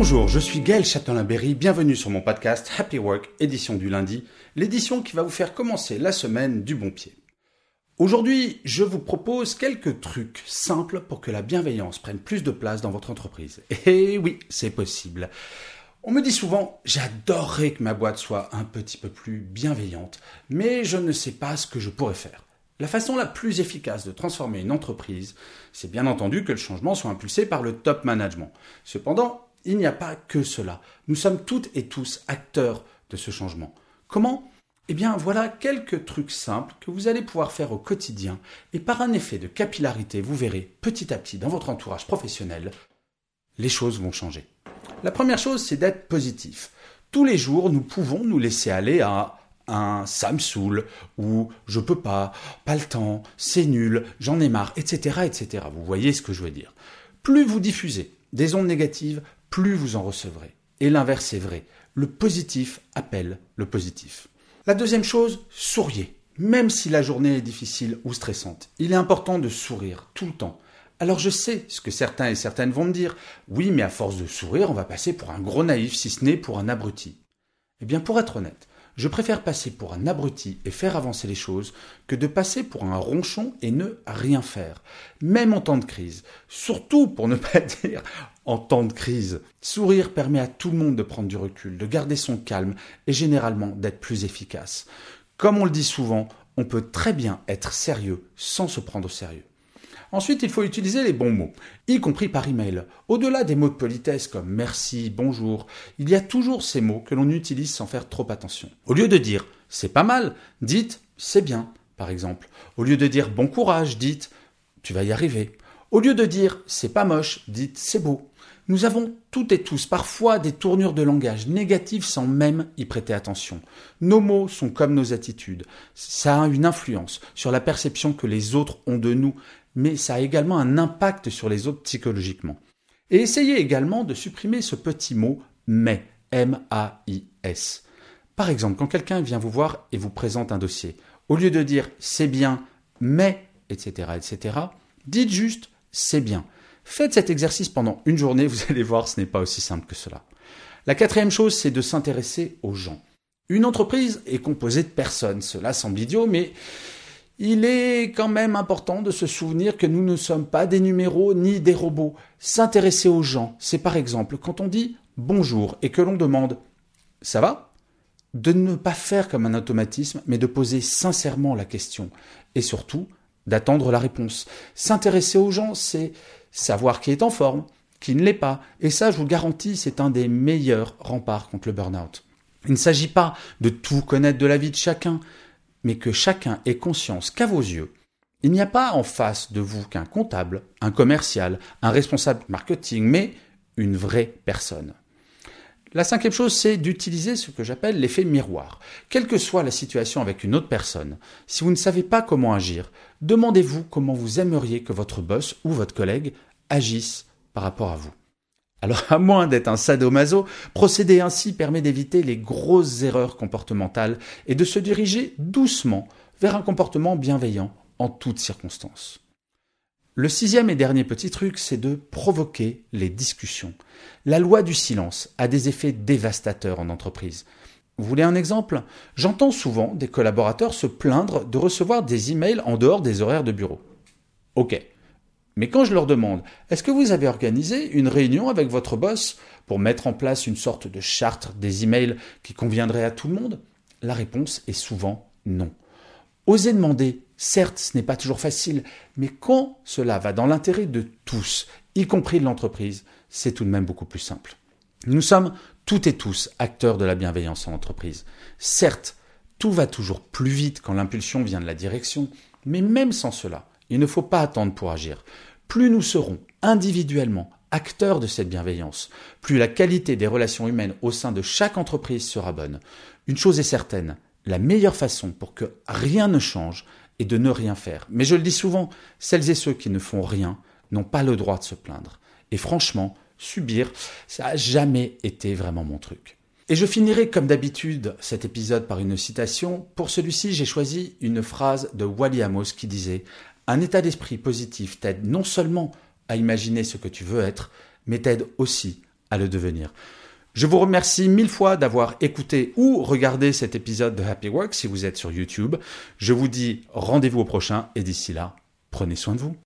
Bonjour, je suis Gaël Châtelain-Berry, bienvenue sur mon podcast Happy Work, édition du lundi, l'édition qui va vous faire commencer la semaine du bon pied. Aujourd'hui, je vous propose quelques trucs simples pour que la bienveillance prenne plus de place dans votre entreprise. Et oui, c'est possible. On me dit souvent, j'adorerais que ma boîte soit un petit peu plus bienveillante, mais je ne sais pas ce que je pourrais faire. La façon la plus efficace de transformer une entreprise, c'est bien entendu que le changement soit impulsé par le top management. Cependant, il n'y a pas que cela. Nous sommes toutes et tous acteurs de ce changement. Comment? Eh bien, voilà quelques trucs simples que vous allez pouvoir faire au quotidien et par un effet de capillarité, vous verrez petit à petit dans votre entourage professionnel, les choses vont changer. La première chose, c'est d'être positif. Tous les jours, nous pouvons nous laisser aller à un ça me saoule ou je peux pas, pas le temps, c'est nul, j'en ai marre, etc., etc. Vous voyez ce que je veux dire. Plus vous diffusez des ondes négatives, plus vous en recevrez. Et l'inverse est vrai. Le positif appelle le positif. La deuxième chose, souriez. Même si la journée est difficile ou stressante, il est important de sourire tout le temps. Alors je sais ce que certains et certaines vont me dire. Oui, mais à force de sourire, on va passer pour un gros naïf, si ce n'est pour un abruti. Eh bien, pour être honnête, je préfère passer pour un abruti et faire avancer les choses que de passer pour un ronchon et ne rien faire. Même en temps de crise. Surtout pour ne pas dire en temps de crise. Sourire permet à tout le monde de prendre du recul, de garder son calme et généralement d'être plus efficace. Comme on le dit souvent, on peut très bien être sérieux sans se prendre au sérieux. Ensuite, il faut utiliser les bons mots, y compris par email. Au-delà des mots de politesse comme merci, bonjour, il y a toujours ces mots que l'on utilise sans faire trop attention. Au lieu de dire c'est pas mal, dites c'est bien, par exemple. Au lieu de dire bon courage, dites tu vas y arriver. Au lieu de dire c'est pas moche, dites c'est beau. Nous avons toutes et tous parfois des tournures de langage négatives sans même y prêter attention. Nos mots sont comme nos attitudes. Ça a une influence sur la perception que les autres ont de nous, mais ça a également un impact sur les autres psychologiquement. Et essayez également de supprimer ce petit mot mais, M-A-I-S. Par exemple, quand quelqu'un vient vous voir et vous présente un dossier, au lieu de dire c'est bien, mais, etc., etc., dites juste c'est bien. Faites cet exercice pendant une journée, vous allez voir, ce n'est pas aussi simple que cela. La quatrième chose, c'est de s'intéresser aux gens. Une entreprise est composée de personnes, cela semble idiot, mais il est quand même important de se souvenir que nous ne sommes pas des numéros ni des robots. S'intéresser aux gens, c'est par exemple quand on dit bonjour et que l'on demande ça va? De ne pas faire comme un automatisme, mais de poser sincèrement la question. Et surtout, d'attendre la réponse. S'intéresser aux gens, c'est savoir qui est en forme, qui ne l'est pas. Et ça, je vous garantis, c'est un des meilleurs remparts contre le burn-out. Il ne s'agit pas de tout connaître de la vie de chacun, mais que chacun ait conscience qu'à vos yeux, il n'y a pas en face de vous qu'un comptable, un commercial, un responsable marketing, mais une vraie personne. La cinquième chose, c'est d'utiliser ce que j'appelle l'effet miroir. Quelle que soit la situation avec une autre personne, si vous ne savez pas comment agir, demandez-vous comment vous aimeriez que votre boss ou votre collègue agisse par rapport à vous. Alors, à moins d'être un sadomaso, procéder ainsi permet d'éviter les grosses erreurs comportementales et de se diriger doucement vers un comportement bienveillant en toutes circonstances. Le sixième et dernier petit truc, c'est de provoquer les discussions. La loi du silence a des effets dévastateurs en entreprise. Vous voulez un exemple? J'entends souvent des collaborateurs se plaindre de recevoir des emails en dehors des horaires de bureau. Ok. Mais quand je leur demande, est-ce que vous avez organisé une réunion avec votre boss pour mettre en place une sorte de charte des emails qui conviendrait à tout le monde? La réponse est souvent non. Osez demander, certes, ce n'est pas toujours facile, mais quand cela va dans l'intérêt de tous, y compris de l'entreprise, c'est tout de même beaucoup plus simple. Nous sommes toutes et tous acteurs de la bienveillance en entreprise. Certes, Tout va toujours plus vite quand l'impulsion vient de la direction, mais même sans cela, il ne faut pas attendre pour agir. Plus nous serons individuellement acteurs de cette bienveillance, plus la qualité des relations humaines au sein de chaque entreprise sera bonne. Une chose est certaine, la meilleure façon pour que rien ne change est de ne rien faire. Mais je le dis souvent, celles et ceux qui ne font rien n'ont pas le droit de se plaindre. Et franchement, subir, ça n'a jamais été vraiment mon truc. Et je finirai comme d'habitude cet épisode par une citation. Pour celui-ci, j'ai choisi une phrase de Wally Amos qui disait Un état d'esprit positif t'aide non seulement à imaginer ce que tu veux être, mais t'aide aussi à le devenir. Je vous remercie mille fois d'avoir écouté ou regardé cet épisode de Happy Work si vous êtes sur YouTube. Je vous dis rendez-vous au prochain et d'ici là, prenez soin de vous.